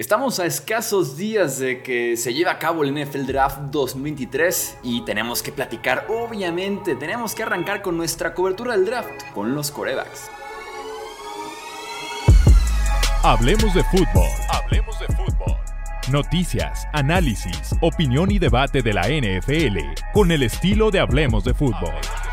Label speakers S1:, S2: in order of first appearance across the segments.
S1: Estamos a escasos días de que se lleve a cabo el NFL Draft 2023 y tenemos que platicar, obviamente, tenemos que arrancar con nuestra cobertura del draft con los corebacks.
S2: Hablemos de fútbol. Hablemos de fútbol. Noticias, análisis, opinión y debate de la NFL con el estilo de Hablemos de fútbol.
S1: ¿Qué tal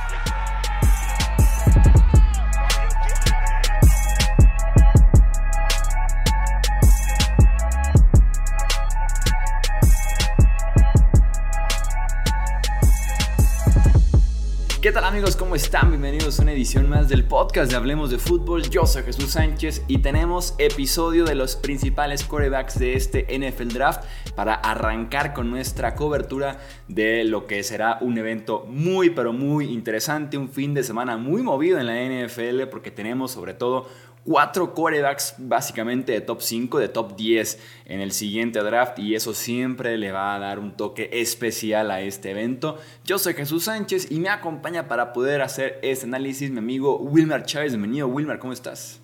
S1: amigos? ¿Cómo están? Bienvenidos a una edición más del podcast de Hablemos de Fútbol. Yo soy Jesús Sánchez y tenemos episodio de los principales corebacks de este NFL Draft para arrancar con nuestra cobertura de lo que será un evento muy pero muy interesante, un fin de semana muy movido en la NFL porque tenemos sobre todo cuatro corebacks básicamente de top 5, de top 10 en el siguiente draft y eso siempre le va a dar un toque especial a este evento. Yo soy Jesús Sánchez y me acompaña para poder hacer este análisis mi amigo Wilmer Chávez. Bienvenido Wilmer, ¿cómo estás?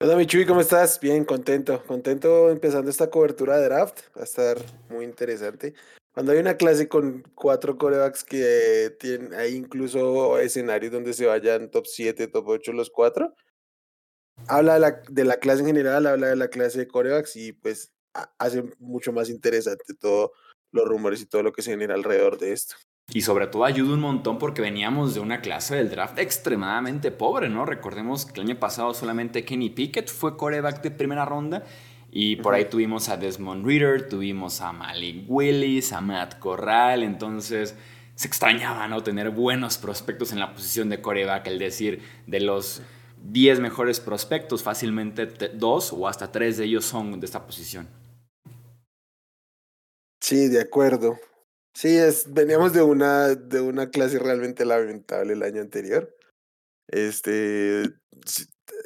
S3: Hola Michuy, ¿cómo estás? Bien, contento, contento empezando esta cobertura de draft, va a estar muy interesante. Cuando hay una clase con cuatro corebacks que tienen, hay incluso escenarios donde se vayan top 7, top 8 los cuatro, habla de la, de la clase en general, habla de la clase de corebacks y pues hace mucho más interesante todos los rumores y todo lo que se genera alrededor de esto.
S1: Y sobre todo ayuda un montón porque veníamos de una clase del draft extremadamente pobre, ¿no? Recordemos que el año pasado solamente Kenny Pickett fue coreback de primera ronda y por ahí tuvimos a Desmond Reader, tuvimos a Malik Willis, a Matt Corral, entonces se extrañaba, ¿no? Tener buenos prospectos en la posición de coreback, el decir, de los 10 mejores prospectos, fácilmente dos o hasta tres de ellos son de esta posición.
S3: Sí, de acuerdo. Sí, es, veníamos de una, de una clase realmente lamentable el año anterior. Este,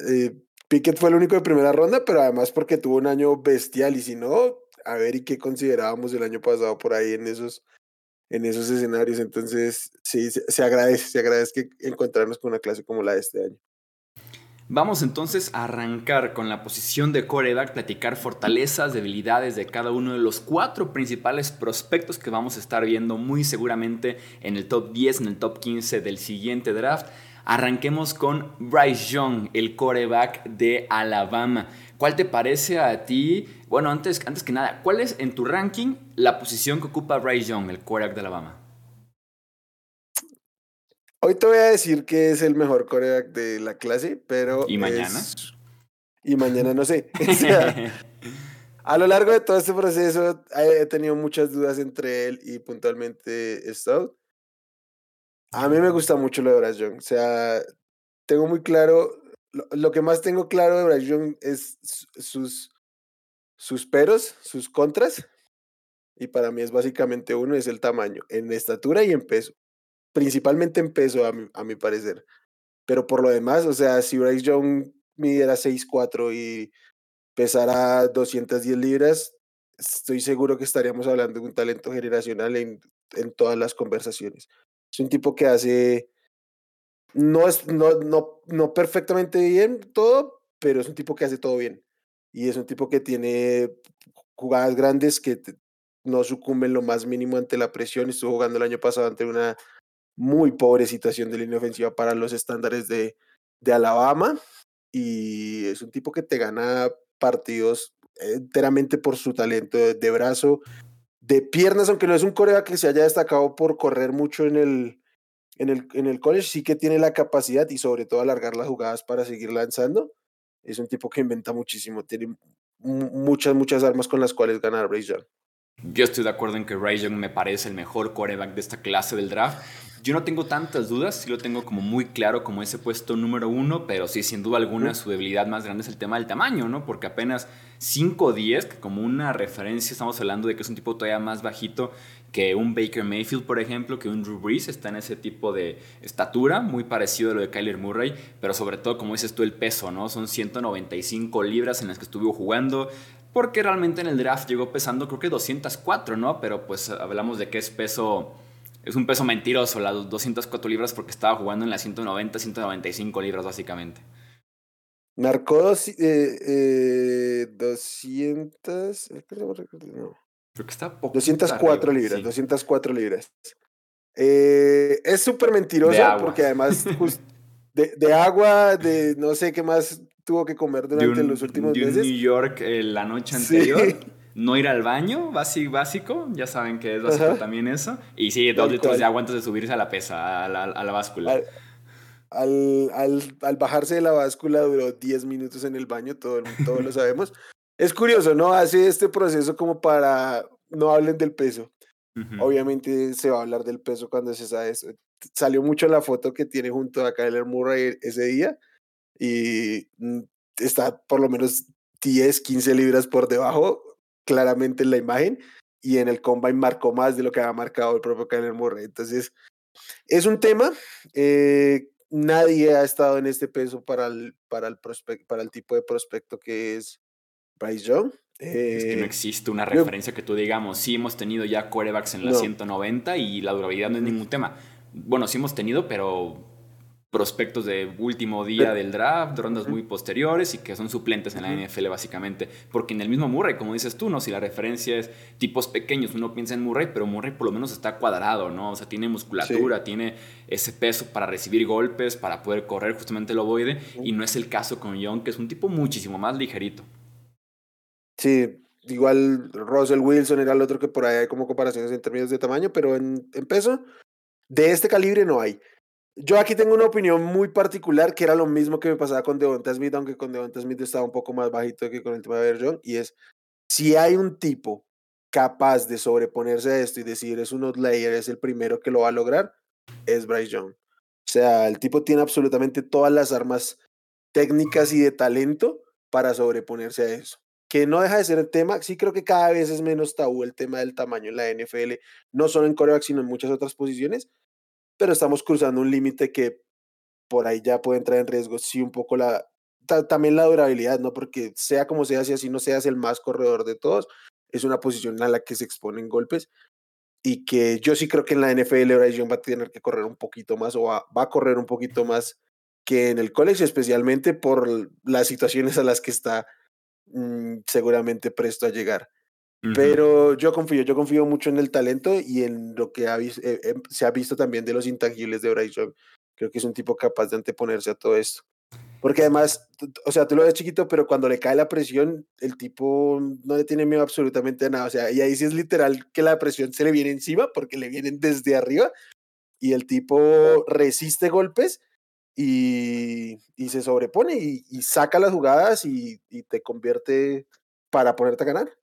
S3: eh, fue el único de primera ronda, pero además porque tuvo un año bestial y si no, a ver y qué considerábamos el año pasado por ahí en esos, en esos escenarios. Entonces, sí, se, se agradece, se agradece que encontrarnos con una clase como la de este año.
S1: Vamos entonces a arrancar con la posición de coreback, platicar fortalezas, debilidades de cada uno de los cuatro principales prospectos que vamos a estar viendo muy seguramente en el top 10, en el top 15 del siguiente draft. Arranquemos con Bryce Young, el coreback de Alabama. ¿Cuál te parece a ti? Bueno, antes, antes que nada, ¿cuál es en tu ranking la posición que ocupa Bryce Young, el coreback de Alabama?
S3: Hoy te voy a decir que es el mejor coreback de la clase, pero.
S1: ¿Y mañana?
S3: Y mañana no sé. a lo largo de todo este proceso he tenido muchas dudas entre él y puntualmente Stout. A mí me gusta mucho lo de Bryce Young. O sea, tengo muy claro. Lo, que más tengo claro de Bryce Young es sus, sus peros, sus contras. Y para mí es básicamente uno, es el tamaño, en estatura y en peso principalmente en peso, a mi, a mi parecer. Pero por lo demás, o sea, si Bryce Young midiera 6'4 y pesara 210 libras, estoy seguro que estaríamos hablando de un talento generacional en, en todas las conversaciones. Es un tipo que hace, no, es, no, no, no perfectamente bien todo, pero es un tipo que hace todo bien. Y es un tipo que tiene jugadas grandes que no sucumben lo más mínimo ante la presión. Estuvo jugando el año pasado ante una muy pobre situación de línea ofensiva para los estándares de, de Alabama y es un tipo que te gana partidos enteramente por su talento de, brazo, de piernas, aunque no es un corea que se haya destacado por correr mucho en el, en el, en el college, sí que tiene la capacidad y sobre todo alargar las jugadas para seguir lanzando. Es un tipo que inventa muchísimo, tiene muchas, muchas armas con las cuales ganar Bryce Young.
S1: Yo estoy de acuerdo en que Ray Young me parece el mejor quarterback de esta clase del draft. Yo no tengo tantas dudas, sí lo tengo como muy claro como ese puesto número uno, pero sí, sin duda alguna, su debilidad más grande es el tema del tamaño, ¿no? Porque apenas 5'10, que como una referencia estamos hablando de que es un tipo todavía más bajito que un Baker Mayfield, por ejemplo, que un Drew Brees, está en ese tipo de estatura, muy parecido a lo de Kyler Murray, pero sobre todo, como dices tú, el peso, ¿no? Son 195 libras en las que estuvo jugando, porque realmente en el draft llegó pesando creo que 204, ¿no? Pero pues hablamos de que es peso es un peso mentiroso, las 204 libras, porque estaba jugando en las 190, 195 libras básicamente.
S3: Marcó eh, eh, 200, 200. No.
S1: Creo que está
S3: 204 libras, 204 libras. Eh, es súper mentiroso porque además de, agua, de no sé qué más tuvo que comer durante los últimos
S1: de
S3: meses.
S1: New York eh, la noche anterior. No ir al baño, básico, ya saben que es básico también eso. Y sí, dos litros de agua antes de subirse a la pesa, a la, a la báscula.
S3: Al, al, al, bajarse de la báscula duró 10 minutos en el baño, todo, todos lo sabemos. Es curioso, ¿no? Hace este proceso como para no hablen del peso. Obviamente se va a hablar del peso cuando se sabe eso. Salió mucho la foto que tiene junto a Kyler Murray ese día y mm, está por lo menos 10, 15 libras por debajo, claramente en la imagen, y en el combine marcó más de lo que había marcado el propio Kyler Murray. Entonces, es un tema. Eh, nadie ha estado en este peso para el, para el, para el tipo de prospecto que es Bryce Young.
S1: es que no eh, existe una referencia que tú digamos, sí hemos tenido ya corebacks en la 190 y la durabilidad no es ningún tema. Bueno, sí hemos tenido, pero prospectos de último día del draft, rondas muy posteriores y que son suplentes en la NFL básicamente. Porque en el mismo Murray, como dices tú, ¿no? Si la referencia es tipos pequeños, uno piensa en Murray, pero Murray por lo menos está cuadrado, ¿no? O sea, tiene musculatura, tiene ese peso para recibir golpes, para poder correr justamente el ovoide, y no es el caso con Young, que es un tipo muchísimo más ligerito.
S3: Sí, igual Russell Wilson era el otro que por ahí hay como comparaciones en términos de tamaño, pero en, peso, de este calibre no hay. Yo aquí tengo una opinión muy particular que era lo mismo que me pasaba con Devonta Smith, aunque con Devonta Smith estaba un poco más bajito que con el tema de John, y es, si hay un tipo capaz de sobreponerse a esto y decir es un outlayer, es el primero que lo va a lograr, es Bryce Young. O sea, el tipo tiene absolutamente todas las armas técnicas y de talento para sobreponerse a eso que no deja de ser el tema. Sí creo que cada vez es menos tabú el tema del tamaño en la NFL, no solo en coreback, sino en muchas otras posiciones, pero estamos cruzando un límite que por ahí ya puede entrar en riesgo, sí, un poco la, también la durabilidad, ¿no? Porque sea como sea, si así no seas el más corredor de todos, es una posición a la que se exponen golpes y que yo sí creo que en la NFL Bryce va a tener que correr un poquito más o va, va a correr un poquito más que en el college, especialmente por las situaciones a las que está Mm, seguramente presto a llegar. Pero yo confío, yo confío mucho en el talento y en lo que eh, em, se ha visto también de los intangibles de Bryce. Creo que es un tipo capaz de anteponerse a todo esto. Porque además, o sea, tú lo ves chiquito, pero cuando le cae la presión, el tipo no le tiene miedo absolutamente a nada. O sea, y ahí sí es literal que la presión se le viene encima porque le vienen desde arriba y el tipo resiste golpes y, se sobrepone y, saca las jugadas y, te convierte para ponerte a ganar.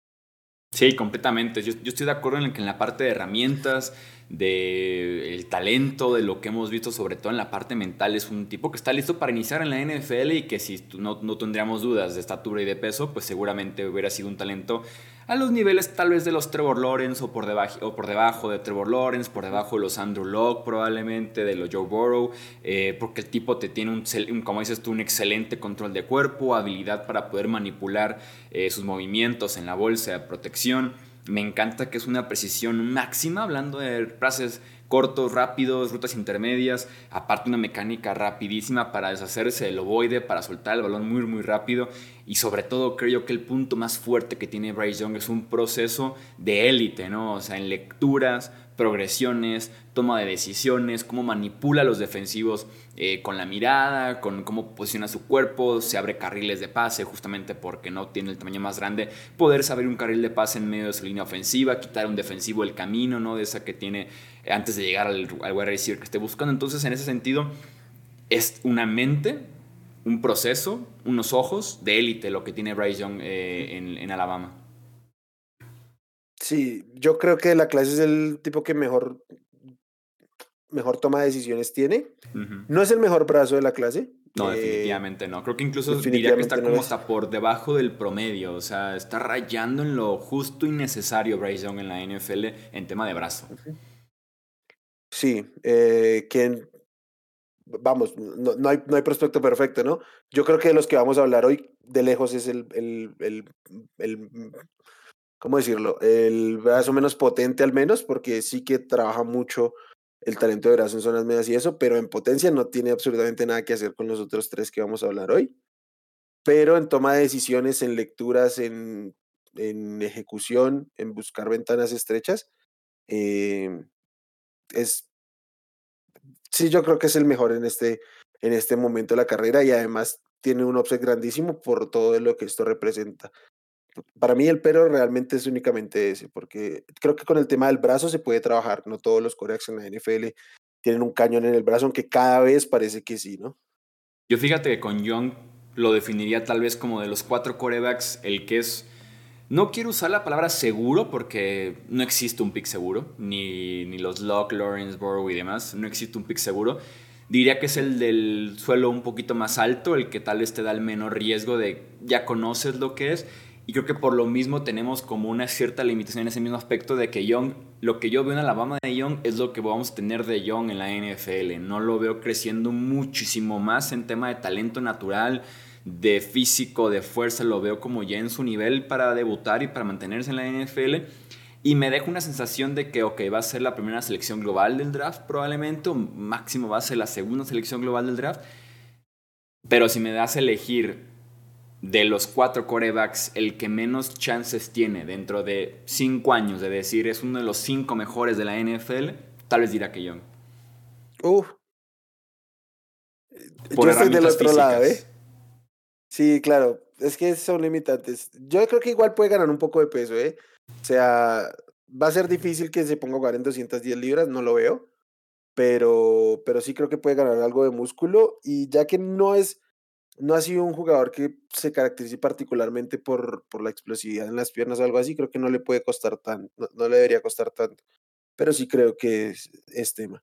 S1: Sí, completamente. Yo, estoy de acuerdo en que en la parte de herramientas, del el talento, de lo que hemos visto, sobre todo en la parte mental, es un tipo que está listo para iniciar en la NFL y que si no, no tendríamos dudas de estatura y de peso, pues seguramente hubiera sido un talento a los niveles tal vez de los Trevor Lawrence o por, debajo, o por debajo de Trevor Lawrence, por debajo de los Andrew Locke probablemente, de los Joe Burrow, eh, porque el tipo te tiene un, como dices tú, un excelente control de cuerpo, habilidad para poder manipular eh, sus movimientos en la bolsa de protección. Me encanta que es una precisión máxima, hablando de frases cortos, rápidos, rutas intermedias, aparte una mecánica rapidísima para deshacerse del ovoide, para soltar el balón muy muy rápido y sobre todo creo que el punto más fuerte que tiene Bryce Young es un proceso de élite, ¿no? O sea, en lecturas, progresiones, toma de decisiones, cómo manipula a los defensivos eh, con la mirada, con cómo posiciona su cuerpo, se abre carriles de pase justamente porque no tiene el tamaño más grande, poder saber un carril de pase en medio de su línea ofensiva, quitar a un defensivo el camino, ¿no? De esa que tiene antes de llegar al, al wide receiver que esté buscando. Entonces, en ese sentido, es una mente, un proceso, unos ojos de élite lo que tiene Bryce Young eh, en, en Alabama.
S3: Sí, yo creo que la clase es el tipo que mejor, mejor toma de decisiones tiene. No es el mejor brazo de la clase.
S1: No, eh, definitivamente no. Creo que incluso diría que está como hasta por debajo del promedio. O sea, está rayando en lo justo y necesario Bryce Young en la NFL en tema de brazo.
S3: Sí, eh, que vamos, no, no, hay, no hay prospecto perfecto, ¿no? Yo creo que de los que vamos a hablar hoy, de lejos es el, el, el, el ¿cómo decirlo? El brazo menos potente al menos, porque sí que trabaja mucho el talento de brazo en zonas medias y eso, pero en potencia no tiene absolutamente nada que hacer con los otros tres que vamos a hablar hoy. Pero en toma de decisiones, en lecturas, en en ejecución, en buscar ventanas estrechas. Em, es, sí, yo creo que es el mejor en este, en este momento de la carrera y además tiene un offset grandísimo por todo lo que esto representa. Para mí el pero realmente es únicamente ese, porque creo que con el tema del brazo se puede trabajar, no todos los corebacks en la NFL tienen un cañón en el brazo, aunque cada vez parece que sí, ¿no?
S1: Yo fíjate que con Young lo definiría tal vez como de los cuatro corebacks, el que es... No quiero usar la palabra seguro porque no existe un pick seguro, ni, ni los Locke, Lawrence, Burrow y demás, no existe un pick seguro. Diría que es el del suelo un poquito más alto, el que tal vez te da el menor riesgo de ya conoces lo que es y creo que por lo mismo tenemos como una cierta limitación en ese mismo aspecto de que Young, lo que yo veo en Alabama de Young es lo que vamos a tener de Young en la NFL. No lo veo creciendo muchísimo más en tema de talento natural, de físico, de fuerza. Lo veo como ya en su nivel para debutar y para mantenerse en la NFL. Y me deja una sensación de que, ok, va a ser la primera selección global del draft probablemente, o máximo va a ser la segunda selección global del draft. Pero si me das a elegir de los cuatro corebacks, el que menos chances tiene dentro de cinco años de decir es uno de los cinco mejores de la NFL, tal vez dirá que Young.
S3: Uf. Yo estoy del otro lado, ¿eh? Sí, claro. Es que son limitantes. Yo creo que igual puede ganar un poco de peso, ¿eh? O sea, va a ser difícil que se ponga a jugar en 210 libras, no lo veo. Pero, pero sí creo que puede ganar algo de músculo. Y ya que no es no ha sido un jugador que se caracterice particularmente por, por la explosividad en las piernas o algo así, creo que no le puede costar tanto, no, le debería costar tanto, pero sí creo que es, tema.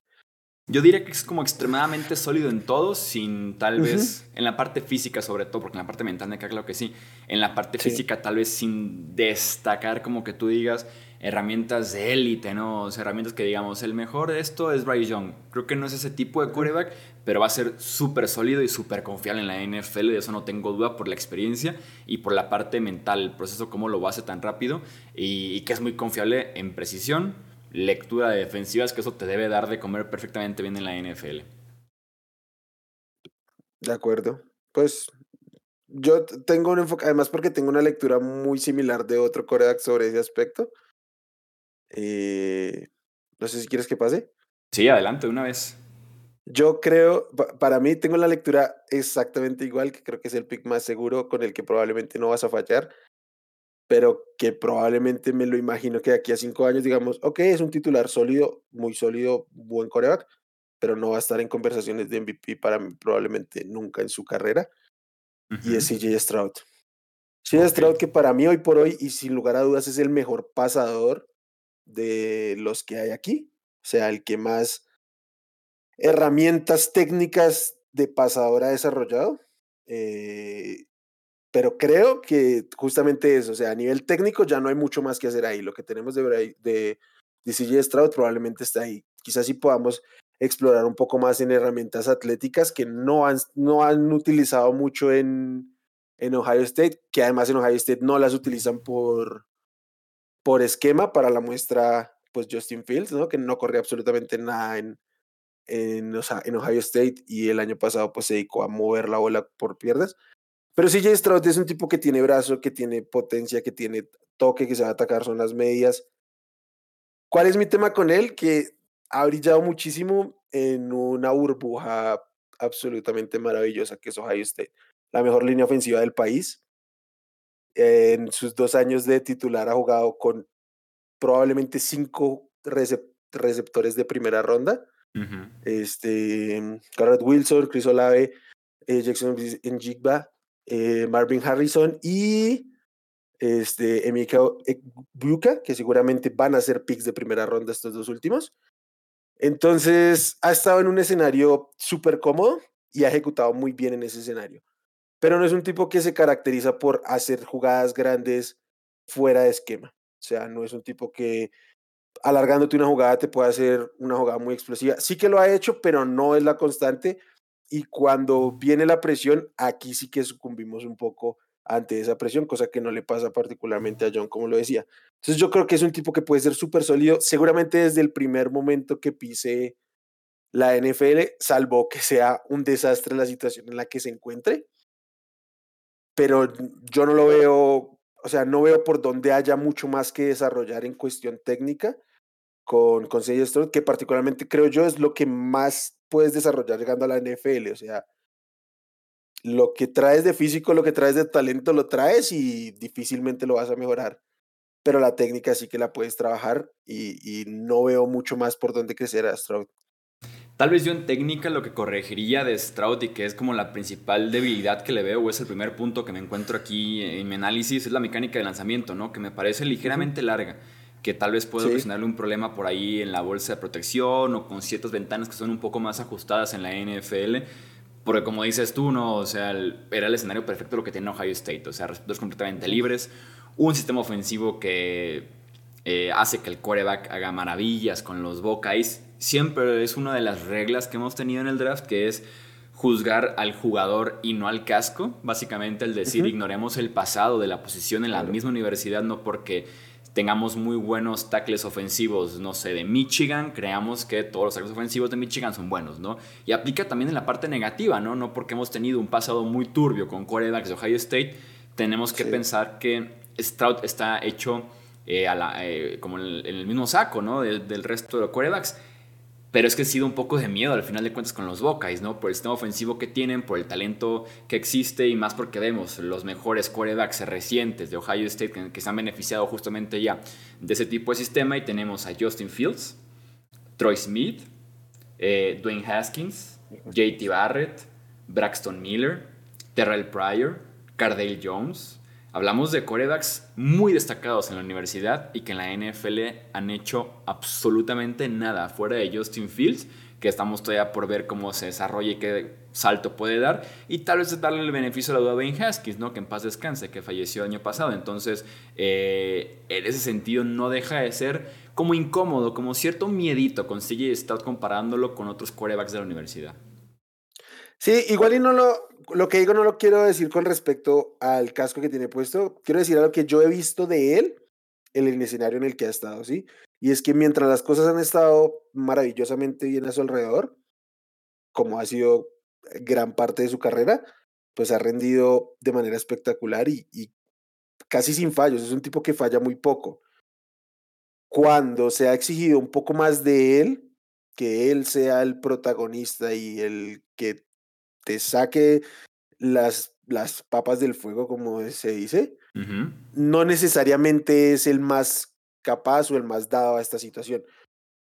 S1: Yo diría que es como extremadamente sólido en todo, sin tal vez, en la parte física sobre todo, porque en la parte mental me queda claro que sí, en la parte física tal vez sin destacar como que tú digas, herramientas de élite, ¿no? herramientas que digamos, el mejor de esto es Bryce Young. Creo que no es ese tipo de quarterback, pero va a ser súper sólido y súper confiable en la NFL, de eso no tengo duda por la experiencia y por la parte mental, el proceso, cómo lo hace tan rápido y, que es muy confiable en precisión, lectura de defensivas, que eso te debe dar de comer perfectamente bien en la NFL.
S3: De acuerdo. Pues yo tengo un enfoque, además porque tengo una lectura muy similar de otro coreback sobre ese aspecto. Eh, no sé si quieres que pase.
S1: Sí, adelante, una vez.
S3: Yo creo, para mí tengo la lectura exactamente igual, que creo que es el pick más seguro con el que probablemente no vas a fallar, pero que probablemente me lo imagino que de aquí a cinco años digamos, ok, es un titular sólido, muy sólido, buen coreback, pero no va a estar en conversaciones de MVP para mí probablemente nunca en su carrera. Y es CJ Stroud. CJ Stroud que para mí hoy por hoy y sin lugar a dudas es el mejor pasador de los que hay aquí, o sea, el que más herramientas técnicas de pasador ha desarrollado. Eh, pero creo que justamente eso, o sea, a nivel técnico ya no hay mucho más que hacer ahí. Lo que tenemos de, de, de CJ Stroud probablemente está ahí. Quizás sí podamos explorar un poco más en herramientas atléticas que no han, no han utilizado mucho en, en Ohio State, que además en Ohio State no las utilizan por, por esquema para la muestra, pues Justin Fields, ¿no? Que no corría absolutamente nada en, en, en Ohio State y el año pasado pues se dedicó a mover la bola por piernas. Pero CJ Stroud es un tipo que tiene brazo, que tiene potencia, que tiene toque, que se va a atacar son las medias. ¿Cuál es mi tema con él? Que ha brillado muchísimo en una burbuja absolutamente maravillosa que es Ohio State. La mejor línea ofensiva del país en sus dos años de titular ha jugado con probablemente cinco receptores de primera ronda. este, Garrett Wilson, Chris Olave, eh, Jackson Njigba, eh, Marvin Harrison y este, Emeka Buka, que seguramente van a ser picks de primera ronda estos dos últimos. Entonces, ha estado en un escenario súper cómodo y ha ejecutado muy bien en ese escenario pero no es un tipo que se caracteriza por hacer jugadas grandes fuera de esquema. O sea, no es un tipo que alargándote una jugada te puede hacer una jugada muy explosiva. Sí que lo ha hecho, pero no es la constante. Y cuando viene la presión, aquí sí que sucumbimos un poco ante esa presión, cosa que no le pasa particularmente a John, como lo decía. Entonces yo creo que es un tipo que puede ser súper sólido, seguramente desde el primer momento que pise la NFL, salvo que sea un desastre la situación en la que se encuentre. Pero yo no lo veo o sea, no veo por dónde haya mucho más que desarrollar en cuestión técnica con, con CJ Stroud, que particularmente creo yo es lo que más puedes desarrollar llegando a la NFL. O sea, lo que traes de físico, lo que traes de talento, lo traes y difícilmente lo vas a mejorar. Pero la técnica sí que la puedes trabajar y, y no veo mucho más por dónde crecer a Stroud.
S1: Tal vez yo en técnica lo que corregiría de Stroud y que es como la principal debilidad que le veo, o es el primer punto que me encuentro aquí en mi análisis, es la mecánica de lanzamiento, ¿no? Que me parece ligeramente larga, que tal vez puede ocasionarle un problema por ahí en la bolsa de protección o con ciertas ventanas que son un poco más ajustadas en la NFL. Porque como dices tú, ¿no? O sea, era el escenario perfecto lo que tiene Ohio State. O sea, receptores completamente libres, un sistema ofensivo que eh, hace que el quarterback haga maravillas con los Buckeyes siempre es una de las reglas que hemos tenido en el draft, que es juzgar al jugador y no al casco. Básicamente el decir, ignoremos el pasado de la posición en la misma universidad, no porque tengamos muy buenos tackles ofensivos, no sé, de Michigan, creamos que todos los tackles ofensivos de Michigan son buenos, ¿no? Y aplica también en la parte negativa, ¿no? No porque hemos tenido un pasado muy turbio con quarterbacks de Ohio State, tenemos que pensar que Stroud está hecho eh, eh, como en el, mismo saco, ¿no? del resto de los quarterbacks. Pero es que ha sido un poco de miedo al final de cuentas con los Buckeyes, ¿no? Por el sistema ofensivo que tienen, por el talento que existe y más porque vemos los mejores quarterbacks recientes de Ohio State que, se han beneficiado justamente ya de ese tipo de sistema. Y tenemos a Justin Fields, Troy Smith, eh, Dwayne Haskins, JT Barrett, Braxton Miller, Terrell Pryor, Cardale Jones, Hablamos de corebacks muy destacados en la universidad y que en la NFL han hecho absolutamente nada, fuera de Justin Fields, que estamos todavía por ver cómo se desarrolla y qué salto puede dar, y tal vez darle el beneficio a la duda a Ben Haskins, ¿no? que en paz descanse, que falleció el año pasado. Entonces, eh, en ese sentido, no deja de ser como incómodo, como cierto miedito con CJ Stroud comparándolo con otros corebacks de la universidad.
S3: Sí, igual y no lo, lo que digo no lo quiero decir con respecto al casco que tiene puesto, quiero decir algo que yo he visto de él en el escenario en el que ha estado, ¿sí? Y es que mientras las cosas han estado maravillosamente bien a su alrededor, como ha sido gran parte de su carrera, pues ha rendido de manera espectacular y, y casi sin fallos. Es un tipo que falla muy poco. Cuando se ha exigido un poco más de él, que él sea el protagonista y el que te saque las, las papas del fuego, como se dice, no necesariamente es el más capaz o el más dado a esta situación.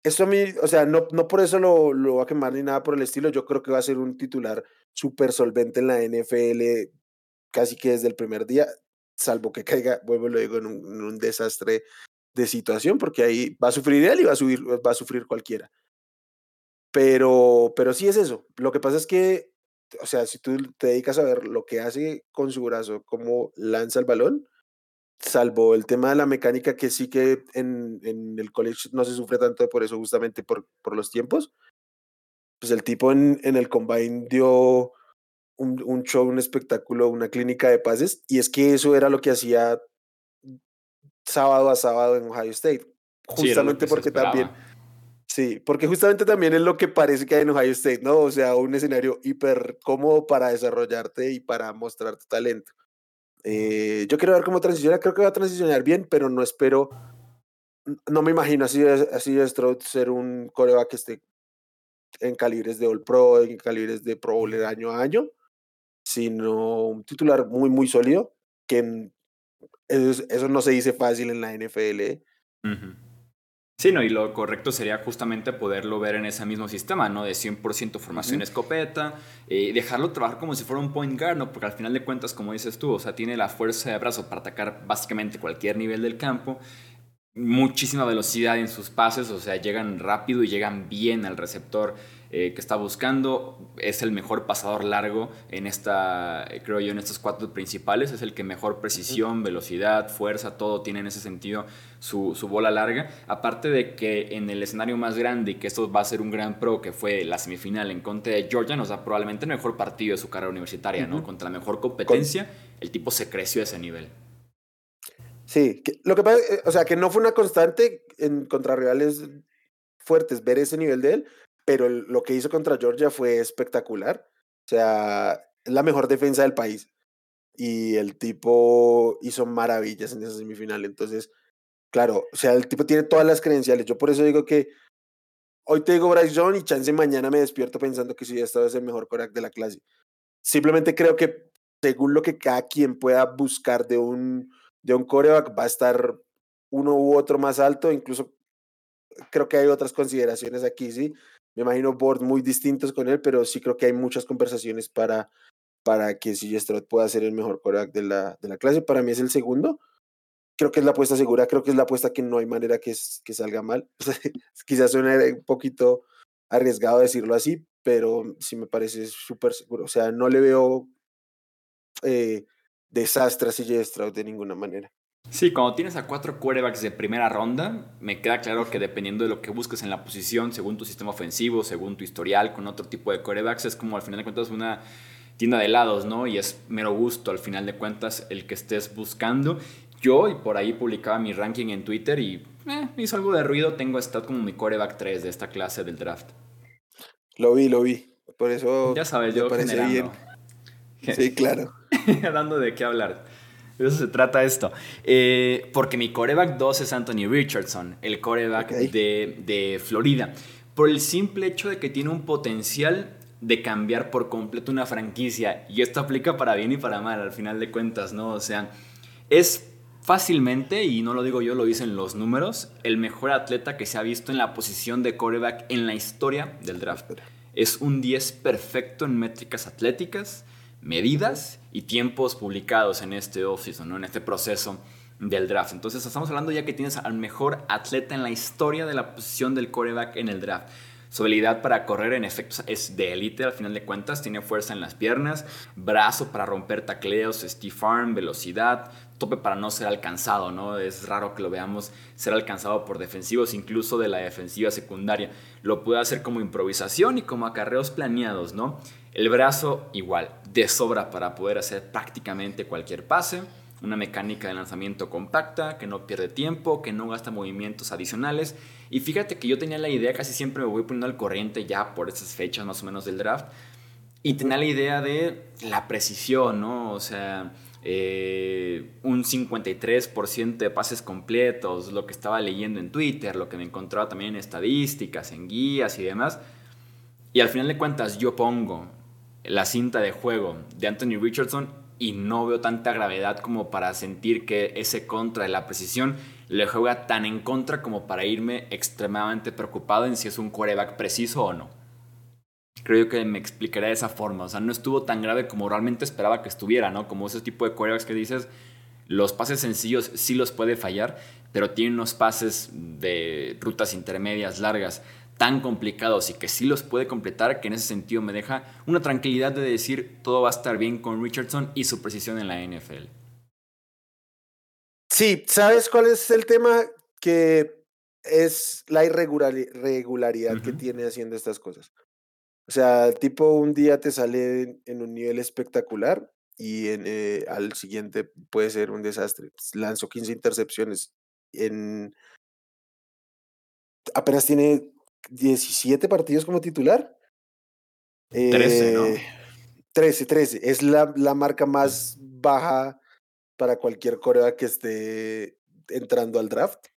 S3: Esto a mí, o sea, no, no por eso lo, lo va a quemar ni nada por el estilo. Yo creo que va a ser un titular súper solvente en la NFL casi que desde el primer día, salvo que caiga, vuelvo lo digo, en un, en un desastre de situación, porque ahí va a sufrir él y va a, subir, va a sufrir cualquiera. Pero, pero sí es eso. Lo que pasa es que o sea, si tú te dedicas a ver lo que hace con su brazo, cómo lanza el balón, salvo el tema de la mecánica que sí que en, en el college no se sufre tanto por eso, justamente por, por los tiempos, pues el tipo en, en el combine dio un, un, show, un espectáculo, una clínica de pases, y es que eso era lo que hacía sábado a sábado en Ohio State, justamente porque también Sí, porque justamente también es lo que parece que hay en Ohio State, ¿no? O sea, un escenario hiper cómodo para desarrollarte y para mostrar tu talento. Eh, yo quiero ver cómo transiciona, creo que va a transicionar bien, pero no espero, no me imagino así, así Stroud ser un coreback que esté en calibres de All Pro, en calibres de Pro Bowler año a año, sino un titular muy, muy sólido, que eso, eso no se dice fácil en la NFL. ¿eh?
S1: Sí, no, y lo correcto sería justamente poderlo ver en ese mismo sistema, ¿no? De 100% formación escopeta, eh, dejarlo trabajar como si fuera un point guard, ¿no? Porque al final de cuentas, como dices tú, o sea, tiene la fuerza de brazo para atacar básicamente cualquier nivel del campo, muchísima velocidad en sus pases, o sea, llegan rápido y llegan bien al receptor. Eh, que está buscando. Es el mejor pasador largo en esta, eh, creo yo, en estos cuatro principales. Es el que mejor precisión, velocidad, fuerza, todo tiene en ese sentido su, su, bola larga. Aparte de que en el escenario más grande y que esto va a ser un gran pro, que fue la semifinal en contra de Georgia, nos da probablemente el mejor partido de su carrera universitaria, ¿no? Contra la mejor competencia, el tipo se creció a ese nivel.
S3: Sí, lo que pasa, eh, o sea, que no fue una constante en contra rivales fuertes ver ese nivel de él, pero lo que hizo contra Georgia fue espectacular. O sea, es la mejor defensa del país. y el tipo hizo maravillas en esa semifinal. Entonces, claro, o sea, el tipo tiene todas las credenciales. Yo por eso digo que hoy te digo Bryce Young y chance mañana me despierto pensando que sí, esta vez el mejor coreback de la clase. Simplemente creo que según lo que cada quien pueda buscar de un, de un coreback, va a estar uno u otro más alto, incluso creo que hay otras consideraciones aquí, sí. Me imagino board muy distintos con él, pero sí creo que hay muchas conversaciones para, para que CJ Stroud pueda ser el mejor coreback de la, de la clase. Para mí es el segundo. Creo que es la apuesta segura, creo que es la apuesta que no hay manera que, que salga mal. Quizás suene un poquito arriesgado decirlo así, pero sí me parece súper seguro. O sea, no le veo eh, desastre a CJ Stroud de ninguna manera.
S1: Sí, cuando tienes a cuatro quarterbacks de primera ronda, me queda claro que dependiendo de lo que busques en la posición, según tu sistema ofensivo, según tu historial con otro tipo de quarterbacks, es como al final de cuentas una tienda de helados, ¿no? Y es mero gusto al final de cuentas el que estés buscando. Yo, y por ahí publicaba mi ranking en Twitter y eh, hizo algo de ruido, tengo a Stat como mi quarterback 3 de esta clase del draft.
S3: Lo vi, lo vi. Por eso.
S1: Ya sabes, yo parece bien.
S3: Sí, claro.
S1: Dando de qué hablar. De eso se trata esto. Eh, porque mi coreback 2 es Anthony Richardson, el coreback de, de Florida. Por el simple hecho de que tiene un potencial de cambiar por completo una franquicia. Y esto aplica para bien y para mal, al final de cuentas, ¿no? O sea, es fácilmente, y no lo digo yo, lo dicen los números, el mejor atleta que se ha visto en la posición de coreback en la historia del draft. Es un 10 perfecto en métricas atléticas medidas y tiempos publicados en este offseason, ¿no? en este proceso del draft. Entonces estamos hablando ya que tienes al mejor atleta en la historia de la posición del coreback en el draft. Su habilidad para correr en efecto es de élite al final de cuentas, tiene fuerza en las piernas, brazo para romper tacleos, stiff arm, velocidad, tope para no ser alcanzado, ¿no? Es raro que lo veamos ser alcanzado por defensivos, incluso de la defensiva secundaria. Lo puede hacer como improvisación y como acarreos planeados, ¿no? El brazo igual, de sobra para poder hacer prácticamente cualquier pase. Una mecánica de lanzamiento compacta, que no pierde tiempo, que no gasta movimientos adicionales. Y fíjate que yo tenía la idea, casi siempre me voy poniendo al corriente ya por esas fechas más o menos del draft. Y tenía la idea de la precisión, ¿no? O sea, eh, un 53% de pases completos, lo que estaba leyendo en Twitter, lo que me encontraba también en estadísticas, en guías y demás. Y al final de cuentas yo pongo la cinta de juego de Anthony Richardson y no veo tanta gravedad como para sentir que ese contra de la precisión le juega tan en contra como para irme extremadamente preocupado en si es un quarterback preciso o no. Creo que me explicaré de esa forma. O sea, no estuvo tan grave como realmente esperaba que estuviera, ¿no? Como ese tipo de quarterbacks que dices, los pases sencillos sí los puede fallar, pero tiene unos pases de rutas intermedias largas tan complicados y que sí los puede completar, que en ese sentido me deja una tranquilidad de decir todo va a estar bien con Richardson y su precisión en la NFL.
S3: Sí, ¿sabes cuál es el tema? Que es la irregularidad que tiene haciendo estas cosas. O sea, tipo un día te sale en, un nivel espectacular y en, eh, al siguiente puede ser un desastre. Lanzó 15 intercepciones. En, apenas tiene 17 partidos como titular.
S1: 13, ¿no?
S3: 13, eh, 13. Es la, la marca más baja para cualquier corea que esté entrando al draft.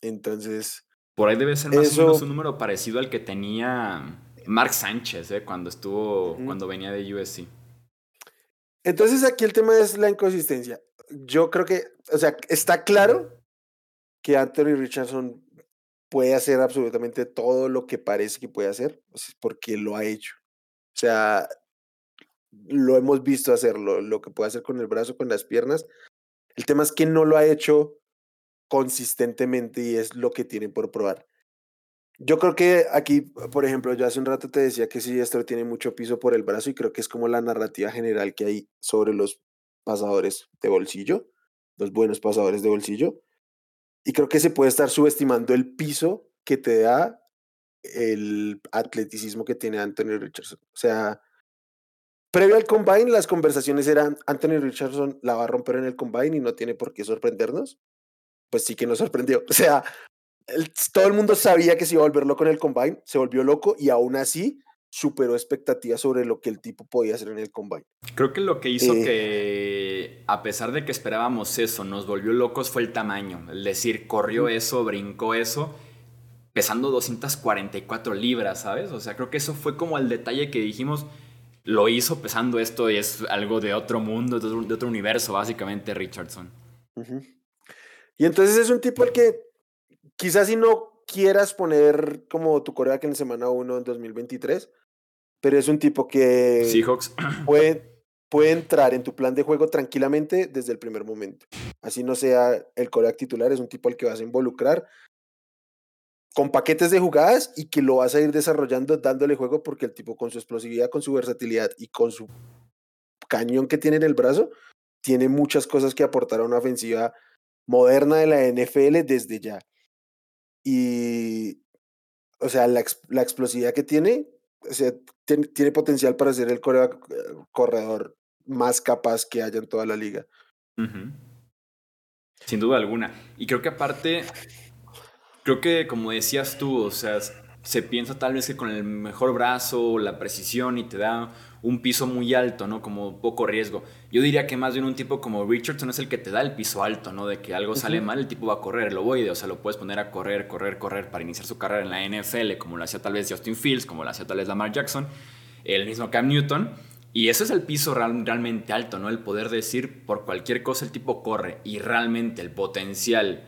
S3: Entonces.
S1: Por ahí debe ser más o menos un número parecido al que tenía Mark Sánchez, ¿eh? cuando estuvo, cuando venía de USC.
S3: Entonces aquí el tema es la inconsistencia. Yo creo que, o sea, está claro que Anthony Richardson puede hacer absolutamente todo lo que parece que puede hacer, porque lo ha hecho. O sea, lo hemos visto hacerlo, lo que puede hacer con el brazo, con las piernas. El tema es que no lo ha hecho consistentemente y es lo que tiene por probar. Yo creo que aquí, por ejemplo, yo hace un rato te decía que sí, esto tiene mucho piso por el brazo y creo que es como la narrativa general que hay sobre los pasadores de bolsillo, los buenos pasadores de bolsillo. Y creo que se puede estar subestimando el piso que te da el atleticismo que tiene Anthony Richardson. O sea, previo al combine, las conversaciones eran Anthony Richardson la va a romper en el combine y no tiene por qué sorprendernos. Pues sí que nos sorprendió. O sea, todo el mundo sabía que se iba a volver loco en el combine, se volvió loco y aún así superó expectativas sobre lo que el tipo podía hacer en el combine.
S1: Creo que lo que hizo eh. que, a pesar de que esperábamos eso, nos volvió locos fue el tamaño. Es decir, corrió eso, brincó eso, pesando 244 libras, ¿sabes? O sea, creo que eso fue como el detalle que dijimos, lo hizo pesando esto y es algo de otro mundo, de otro, universo, básicamente, Richardson.
S3: Y entonces es un tipo al que quizás si no quieras poner como tu coreback en semana 1 en 2023, pero es un tipo que
S1: Seahawks.
S3: Puede, puede entrar en tu plan de juego tranquilamente desde el primer momento. Así no sea el coreback titular, es un tipo al que vas a involucrar con paquetes de jugadas y que lo vas a ir desarrollando dándole juego porque el tipo con su explosividad, con su versatilidad y con su cañón que tiene en el brazo, tiene muchas cosas que aportar a una ofensiva moderna de la NFL desde ya. Y, o sea, la, la explosividad que tiene o sea, tiene, potencial para ser el corredor más capaz que haya en toda la liga.
S1: Sin duda alguna. Y creo que aparte, creo que como decías tú, o sea, se piensa tal vez que con el mejor brazo, la precisión y te da un piso muy alto, ¿no? Como poco riesgo. Yo diría que más bien un tipo como Richardson es el que te da el piso alto, ¿no? De que algo sale mal, el tipo va a correr, el ovoide, o sea, lo puedes poner a correr, correr, correr para iniciar su carrera en la NFL, como lo hacía tal vez Justin Fields, como lo hacía tal vez Lamar Jackson, el mismo Cam Newton. Y ese es el piso realmente alto, ¿no? El poder decir por cualquier cosa el tipo corre y realmente el potencial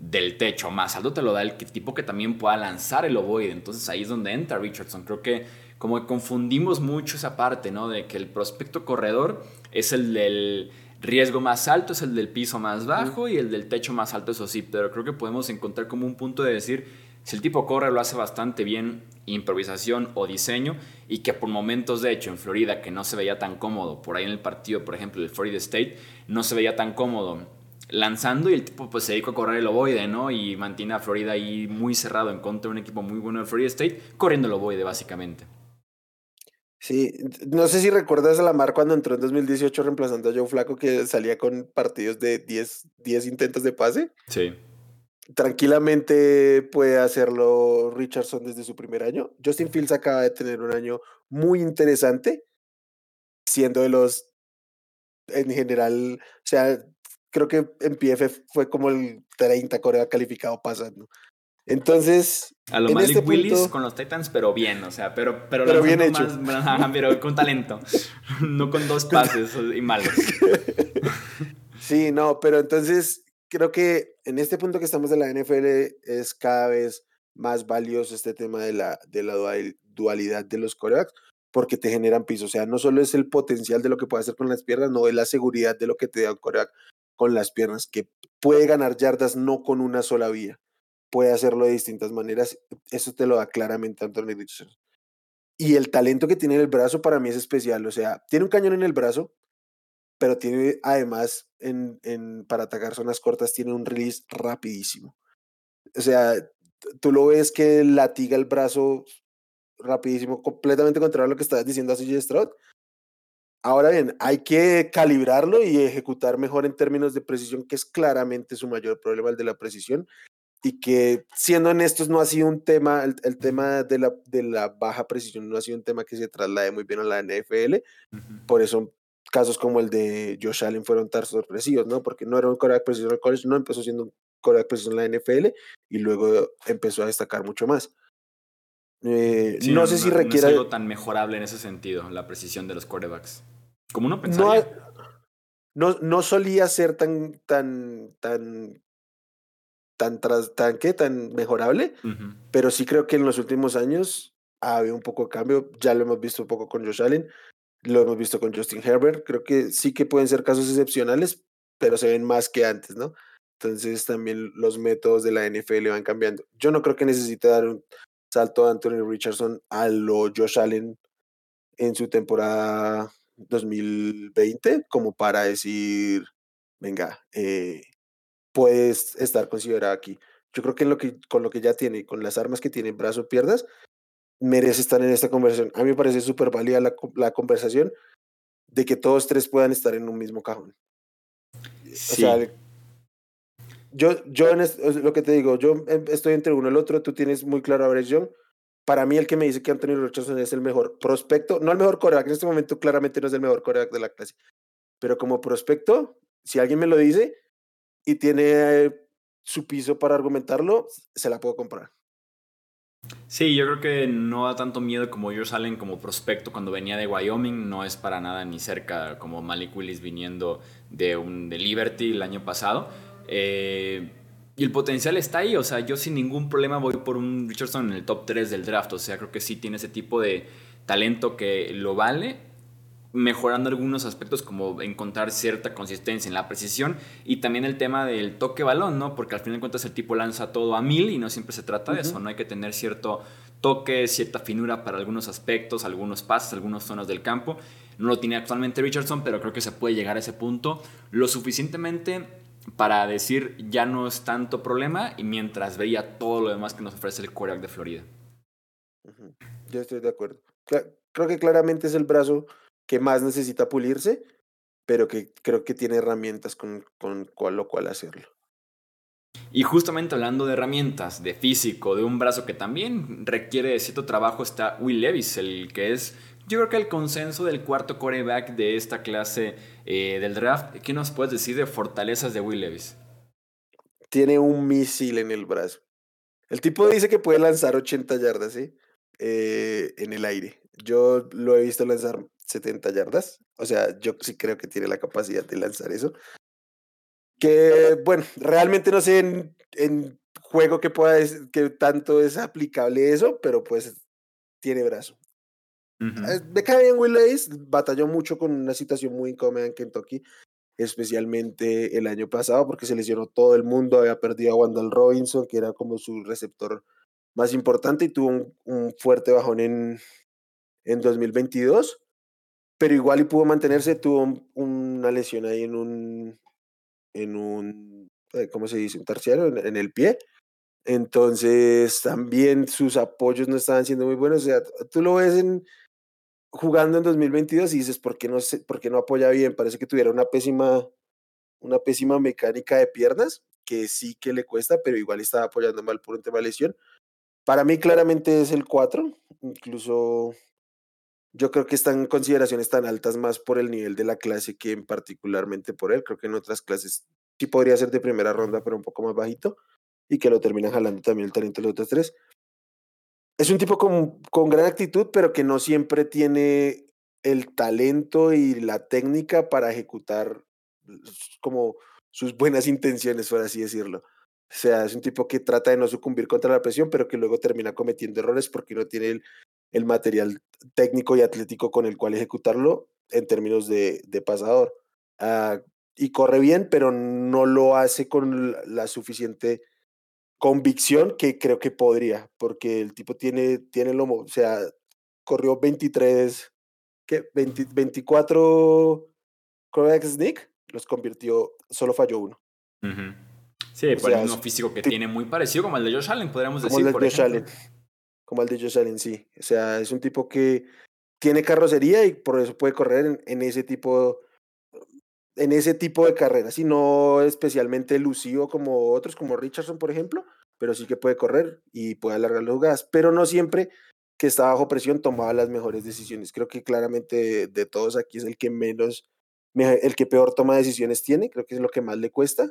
S1: del techo más alto te lo da el tipo que también pueda lanzar el ovoide. Entonces ahí es donde entra Richardson. Creo que como que confundimos mucho esa parte, ¿no? De que el prospecto corredor es el del riesgo más alto, es el del piso más bajo y el del techo más alto, eso sí, pero creo que podemos encontrar como un punto de decir, si el tipo corre lo hace bastante bien, improvisación o diseño, y que por momentos, de hecho, en Florida, que no se veía tan cómodo, por ahí en el partido, por ejemplo, del Florida State, no se veía tan cómodo lanzando y el tipo pues se dedicó a correr el ovoide, ¿no? Y mantiene a Florida ahí muy cerrado en contra de un equipo muy bueno de Florida State, corriendo el ovoide básicamente.
S3: Sí, no sé si recuerdas a Lamar cuando entró en 2018 reemplazando a Joe Flaco que salía con partidos de 10, 10 intentos de pase.
S1: Sí.
S3: Tranquilamente puede hacerlo Richardson desde su primer año. Justin Fields acaba de tener un año muy interesante, siendo de los, en general, o sea, creo que en PFF fue como el 30 Corea calificado pasando. Entonces.
S1: A lo Malik este Willis con los Titans, pero bien, o sea, pero, pero,
S3: bien hecho.
S1: pero con talento. no con dos pases y malos.
S3: sí, no, pero entonces creo que en este punto que estamos de la NFL es cada vez más valioso este tema de la, de la dualidad de los corebacks porque te generan piso. O sea, no solo es el potencial de lo que puede hacer con las piernas, no es la seguridad de lo que te da un coreback con las piernas, que puede ganar yardas no con una sola vía puede hacerlo de distintas maneras. Eso te lo da claramente Anthony Richardson. Y el talento que tiene en el brazo para mí es especial. O sea, tiene un cañón en el brazo, pero tiene además en, en, para atacar zonas cortas, tiene un release rapidísimo. O sea, tú lo ves que latiga el brazo rapidísimo, completamente contrario a lo que estabas diciendo a CJ Stroud. Ahora bien, hay que calibrarlo y ejecutar mejor en términos de precisión, que es claramente su mayor problema, el de la precisión y que siendo honestos no ha sido un tema, el, tema de la, de la, baja precisión no ha sido un tema que se traslade muy bien a la NFL, por eso casos como el de Josh Allen fueron tan sorpresivos, ¿no? Porque no era un de precisión al college, no empezó siendo un de precisión en la NFL y luego empezó a destacar mucho más. Eh, no, sé si requiere... No
S1: es algo tan mejorable en ese sentido, la precisión de los quarterbacks. Como uno pensaría.
S3: No, no, no solía ser tan, tan, tan tan, tras, tan, tan mejorable, pero sí creo que en los últimos años ha habido un poco de cambio. Ya lo hemos visto un poco con Josh Allen, lo hemos visto con Justin Herbert. Creo que sí que pueden ser casos excepcionales, pero se ven más que antes, ¿no? Entonces también los métodos de la NFL van cambiando. Yo no creo que necesite dar un salto a Anthony Richardson a lo Josh Allen en su temporada 2020 como para decir, venga, eh, puedes estar considerado aquí. Yo creo que, en lo que con lo que ya tiene, con las armas que tiene, brazo, piernas, merece estar en esta conversación. A mí me parece súper válida la, la, conversación de que todos tres puedan estar en un mismo cajón. O sea, yo, yo en lo que te digo, yo em, estoy entre uno y el otro, tú tienes muy claro a Bryce Young, para mí el que me dice que Anthony Richardson es el mejor prospecto, no el mejor coreback, en este momento claramente no es el mejor coreback de la clase, pero como prospecto, si alguien me lo dice y tiene su piso para argumentarlo, se la puedo comprar.
S1: Sí, yo creo que no da tanto miedo como ellos salen como prospecto cuando venía de Wyoming, no es para nada ni cerca como Malik Willis viniendo de, un, Liberty el año pasado. Eh, y el potencial está ahí, o sea, yo sin ningún problema voy por un Richardson en el top 3 del draft, o sea, creo que sí tiene ese tipo de talento que lo vale, mejorando algunos aspectos como encontrar cierta consistencia en la precisión y también el tema del toque balón, ¿no? Porque al final de cuentas el tipo lanza todo a mil y no siempre se trata de eso, ¿no? Hay que tener cierto toque, cierta finura para algunos aspectos, algunos pases, algunas zonas del campo. No lo tiene actualmente Richardson, pero creo que se puede llegar a ese punto lo suficientemente para decir ya no es tanto problema y mientras veía todo lo demás que nos ofrece el quarterback de Florida.
S3: Yo estoy de acuerdo. Creo que claramente es el brazo que más necesita pulirse, pero que creo que tiene herramientas con, con lo cual hacerlo.
S1: Y justamente hablando de herramientas, de físico, de un brazo que también requiere de cierto trabajo, está Will Levis, el que es yo creo que el consenso del cuarto coreback de esta clase eh, del draft, ¿qué nos puedes decir de fortalezas de Will Levis?
S3: Tiene un misil en el brazo. El tipo dice que puede lanzar 80 yardas ¿sí? Eh, en el aire. Yo lo he visto lanzar 70 yardas. O sea, yo sí creo que tiene la capacidad de lanzar eso. Que, bueno, realmente no sé en, en juego que pueda, que tanto es aplicable eso, pero pues tiene brazo. Me cae bien Will Levis, batalló mucho con una situación muy incómoda en Kentucky, especialmente el año pasado, porque se lesionó todo el mundo, había perdido a Wandall Robinson, que era como su receptor más importante, y tuvo un, fuerte bajón en, en 2022, pero igual y pudo mantenerse, tuvo una lesión ahí en un, en un, eh, ¿cómo se dice? Un terciario, en, el pie, entonces también sus apoyos no estaban siendo muy buenos. O sea, tú lo ves en, jugando en 2022 y dices, ¿por qué no, por qué no apoya bien? Parece que tuviera una pésima, una pésima mecánica de piernas, que sí que le cuesta, pero igual estaba apoyando mal por un tema de lesión. Para mí claramente es el 4, incluso yo creo que están consideraciones tan altas más por el nivel de la clase que en particularmente por él. Creo que en otras clases sí podría ser de primera ronda, pero un poco más bajito, y que lo terminan jalando también el talento de los otros tres es un tipo con, con gran actitud, pero que no siempre tiene el talento y la técnica para ejecutar como sus buenas intenciones, por así decirlo. O sea, es un tipo que trata de no sucumbir contra la presión, pero que luego termina cometiendo errores porque no tiene el, el material técnico y atlético con el cual ejecutarlo en términos de, de pasador. Uh, y corre bien, pero no lo hace con la suficiente convicción que creo que podría, porque el tipo tiene, tiene lomo, o sea, corrió 23, ¿qué? 20, 24 corebacks Nick, los convirtió, solo falló uno.
S1: Sí, por uno físico que tiene muy parecido como el de Josh Allen, podríamos decir.
S3: Como el de Josh Allen. Como el de Josh Allen, sí. O sea, es un tipo que tiene carrocería y por eso puede correr en, en ese tipo en ese tipo de carreras y no especialmente elusivo como otros, como Richardson, por ejemplo, pero sí que puede correr y puede alargar las jugadas, pero no siempre que está bajo presión tomaba las mejores decisiones. Creo que claramente de, todos aquí es el que menos, el que peor toma decisiones tiene, creo que es lo que más le cuesta,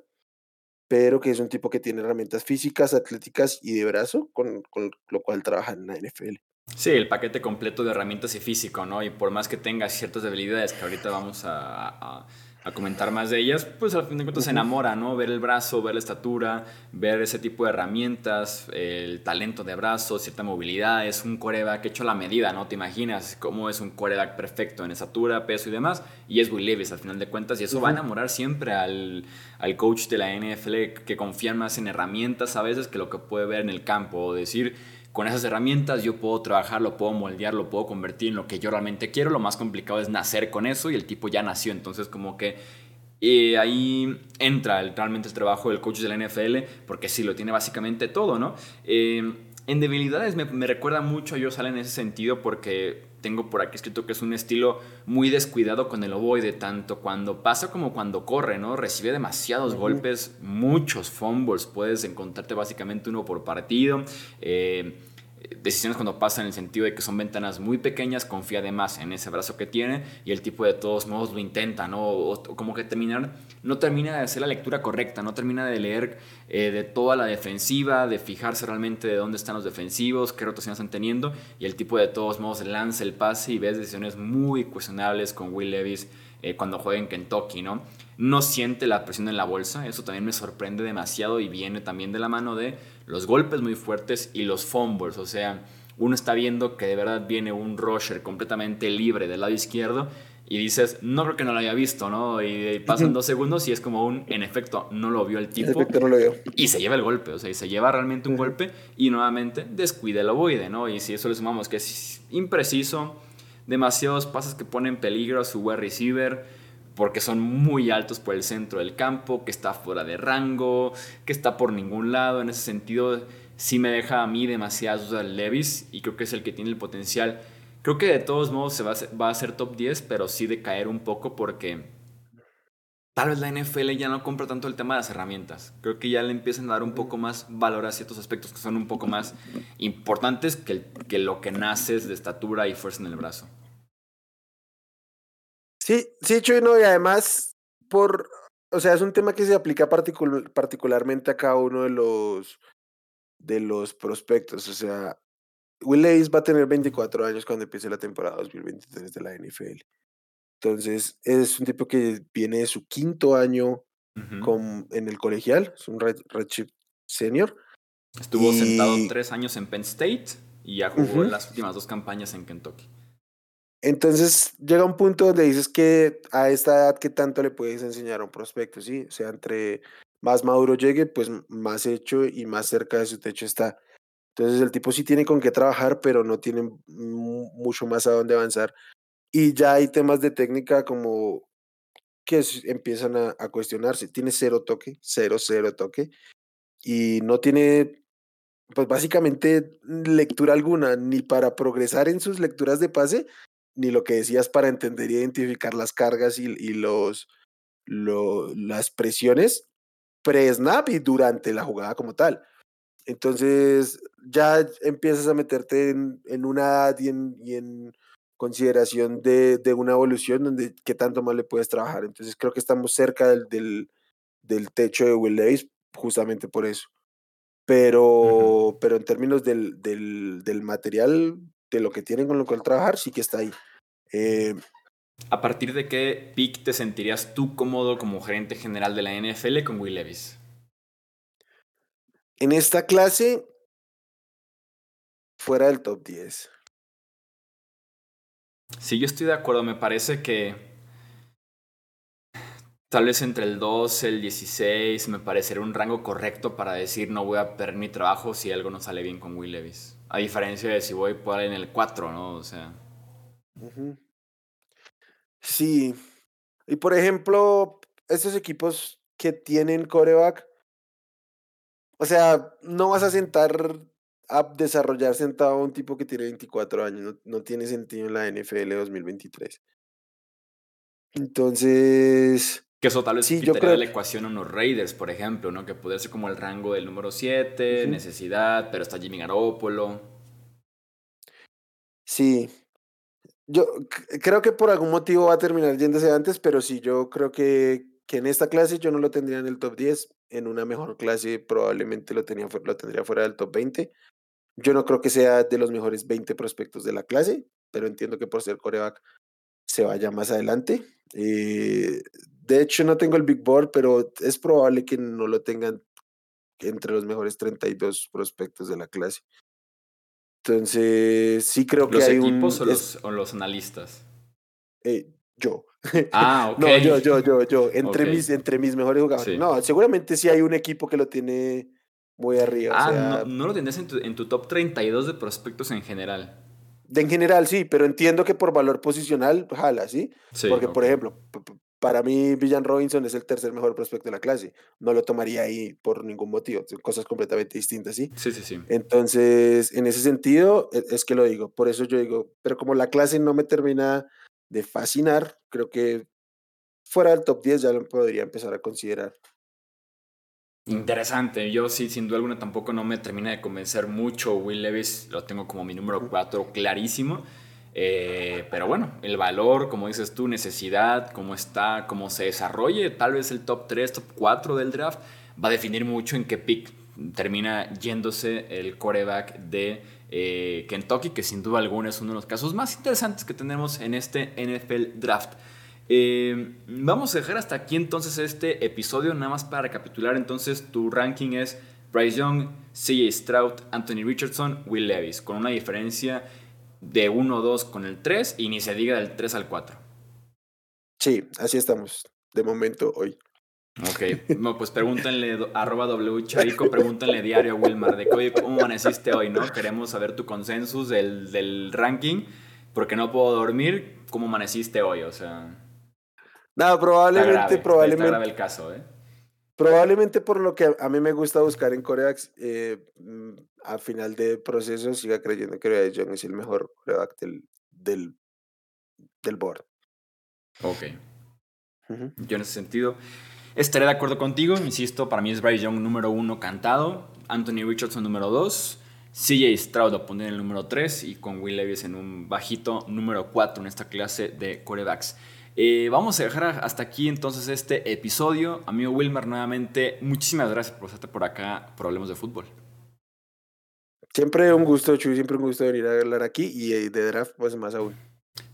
S3: pero que es un tipo que tiene herramientas físicas, atléticas y de brazo, con, con lo cual trabaja en la NFL.
S1: Sí, el paquete completo de herramientas y físico, ¿no? Y por más que tenga ciertas debilidades que ahorita vamos a a comentar más de ellas, pues al fin de cuentas se enamora, ¿no? Ver el brazo, ver la estatura, ver ese tipo de herramientas, el talento de brazo, cierta movilidad, es un coreback hecho a la medida, ¿no? Te imaginas cómo es un coreback perfecto en estatura, peso y demás, y es Will Levis al final de cuentas, y eso va a enamorar siempre al, al coach de la NFL que confía más en herramientas a veces que lo que puede ver en el campo, o decir con esas herramientas yo puedo trabajar, lo puedo moldear, lo puedo convertir en lo que yo realmente quiero. Lo más complicado es nacer con eso y el tipo ya nació. Entonces como que eh, ahí entra realmente el trabajo del coach de la NFL porque sí, lo tiene básicamente todo, ¿no? Eh, en debilidades me, recuerda mucho a Josh en ese sentido porque tengo por aquí escrito que es un estilo muy descuidado con el ovoide, tanto cuando pasa como cuando corre, ¿no? Recibe demasiados golpes, muchos fumbles, puedes encontrarte básicamente uno por partido. Eh, decisiones cuando pasan en el sentido de que son ventanas muy pequeñas, confía además en ese brazo que tiene y el tipo de todos modos lo intenta, ¿no? O, como que terminar, no termina de hacer la lectura correcta, no termina de leer eh, de toda la defensiva, de fijarse realmente de dónde están los defensivos, qué rotaciones están teniendo y el tipo de todos modos lanza el pase y ves decisiones muy cuestionables con Will Levis eh, cuando juega en Kentucky, ¿no? No siente la presión en la bolsa, eso también me sorprende demasiado y viene también de la mano de los golpes muy fuertes y los fumbles. O sea, uno está viendo que de verdad viene un rusher completamente libre del lado izquierdo y dices, no creo que no lo haya visto, ¿no? Y pasan dos segundos y es como un, en efecto, no lo vio el tipo.
S3: No lo vio.
S1: Y se lleva el golpe, o sea, y se lleva realmente un golpe y nuevamente descuida el ovoide, ¿no? Y si eso le sumamos que es impreciso, demasiados pases que ponen en peligro a su wide receiver, porque son muy altos por el centro del campo, que está fuera de rango, que está por ningún lado. En ese sentido, sí me deja a mí demasiadas dudas Levis y creo que es el que tiene el potencial. Creo que de todos modos se va a, ser, top 10, pero sí de caer un poco porque tal vez la NFL ya no compra tanto el tema de las herramientas. Creo que ya le empiezan a dar un poco más valor a ciertos aspectos que son un poco más importantes que, que lo que naces de estatura y fuerza en el brazo.
S3: Sí, sí, Chuy, no, y además, por, o sea, es un tema que se aplica particularmente a cada uno de los, de los prospectos. O sea, Will Levis va a tener 24 años cuando empiece la temporada 2023 de la NFL. Entonces, es un tipo que viene de su quinto año con, en el colegial, es un red, redshift senior.
S1: Estuvo sentado tres años en Penn State y ya jugó las últimas dos campañas en Kentucky.
S3: Entonces llega un punto donde dices que a esta edad que tanto le puedes enseñar a un prospecto, ¿sí? O sea, entre más maduro llegue, pues más hecho y más cerca de su techo está. Entonces el tipo sí tiene con qué trabajar, pero no tiene mucho más a dónde avanzar. Y ya hay temas de técnica como que empiezan a, a cuestionarse. Tiene cero toque, cero, cero toque. Y no tiene pues básicamente lectura alguna, ni para progresar en sus lecturas de pase, ni lo que decías para entender y identificar las cargas y, y los, las presiones pre-snap y durante la jugada como tal. Entonces ya empiezas a meterte en, en una edad y en, y en consideración de, de, una evolución donde qué tanto más le puedes trabajar. Entonces creo que estamos cerca del, del, del techo de Will Davis justamente por eso. Pero, pero en términos del, del, del material, de lo que tienen con lo cual trabajar, sí que está ahí. Eh,
S1: ¿A partir de qué pick te sentirías tú cómodo como gerente general de la NFL con Will Levis?
S3: En esta clase, fuera del top 10.
S1: Sí, yo estoy de acuerdo. Me parece que tal vez entre el 12 y el 16 me parecería un rango correcto para decir no voy a perder mi trabajo si algo no sale bien con Will Levis. A diferencia de si voy por en el 4, ¿no? O sea.
S3: Sí. Y por ejemplo, estos equipos que tienen coreback, o sea, no vas a sentar a desarrollar sentado a un tipo que tiene 24 años, no, tiene sentido en la NFL 2023. Entonces...
S1: Que eso tal vez sí, yo creo... la ecuación a unos Raiders, por ejemplo, ¿no? Que puede ser como el rango del número 7, necesidad, pero está Jimmy Garoppolo.
S3: Sí, yo creo que por algún motivo va a terminar yéndose antes, pero sí, yo creo que, que en esta clase yo no lo tendría en el top 10. En una mejor clase probablemente lo, tenía, lo tendría fuera del top 20. Yo no creo que sea de los mejores 20 prospectos de la clase, pero entiendo que por ser coreback se vaya más adelante. Eh, de hecho, no tengo el Big Board, pero es probable que no lo tengan entre los mejores 32 prospectos de la clase. Entonces, sí creo que hay
S1: equipos un, o, los, o los analistas?
S3: Eh, yo.
S1: Ah, ok.
S3: no, yo, yo, yo, yo. Entre, mis, entre mis mejores jugadores. No, seguramente sí hay un equipo que lo tiene muy arriba.
S1: Ah, no, lo tienes en tu, en tu top 32 de prospectos en general.
S3: De en general, sí, pero entiendo que por valor posicional, jala, ¿sí? sí Porque, por ejemplo, para mí, Villan Robinson es el tercer mejor prospecto de la clase. No lo tomaría ahí por ningún motivo. Son cosas completamente distintas, ¿sí?
S1: Sí, sí, sí.
S3: Entonces, en ese sentido, e, es que lo digo. Por eso yo digo, pero como la clase no me termina de fascinar, creo que fuera del top 10 ya lo podría empezar a considerar.
S1: Interesante. Yo sí, sin duda alguna, tampoco no me termina de convencer mucho. Will Levis lo tengo como mi número 4 clarísimo. Eh, pero bueno, el valor, como dices tú, necesidad, cómo está, cómo se desarrolle, tal vez el top 3, top 4 del draft, va a definir mucho en qué pick termina yéndose el coreback de eh, Kentucky, que sin duda alguna es uno de los casos más interesantes que tenemos en este NFL draft. Eh, vamos a dejar hasta aquí entonces este episodio, nada más para recapitular. Entonces, tu ranking es Bryce Young, CJ Stroud, Anthony Richardson, Will Levis, con una diferencia de 1-2 con el 3 y ni se diga del 3 al 4.
S3: Sí, así estamos de momento hoy.
S1: Ok, no, pues pregúntenle, arroba W pregúntenle diario a Wilmar de que, ¿cómo amaneciste hoy? no Queremos saber tu consensus del, del ranking, porque no puedo dormir, ¿cómo amaneciste hoy? O sea...
S3: No, probablemente, probablemente.
S1: el caso, ¿eh?
S3: Probablemente por lo que a mí me gusta buscar en Coreax, eh, a final de proceso siga creyendo que Bryce Young es el mejor coreback del, del, del board.
S1: Ok. Yo en ese sentido estaré de acuerdo contigo. Insisto, para mí es Bryce Young número uno cantado, Anthony Richardson número dos, CJ Stroud lo pondré en el número tres y con Will Levis en un bajito número cuatro en esta clase de corebacks. Eh, vamos a dejar hasta aquí entonces este episodio. Amigo Wilmer, nuevamente, muchísimas gracias por estar por acá, Problemas de Fútbol.
S3: Siempre un gusto, Chuy, siempre un gusto venir a hablar aquí y eh, de draft, pues más aún.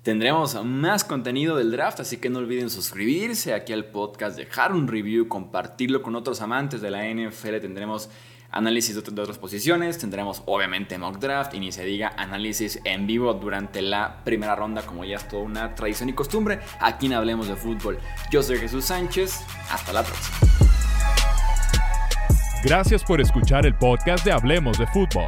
S1: Tendremos más contenido del draft, así que no olviden suscribirse aquí al podcast, dejar un review, compartirlo con otros amantes de la NFL. Tendremos análisis de otras posiciones, tendremos obviamente mock draft y ni se diga análisis en vivo durante la primera ronda, como ya es toda una tradición y costumbre. Aquí en Hablemos de Fútbol. Yo soy Jesús Sánchez, hasta la próxima.
S2: Gracias por escuchar el podcast de Hablemos de Fútbol.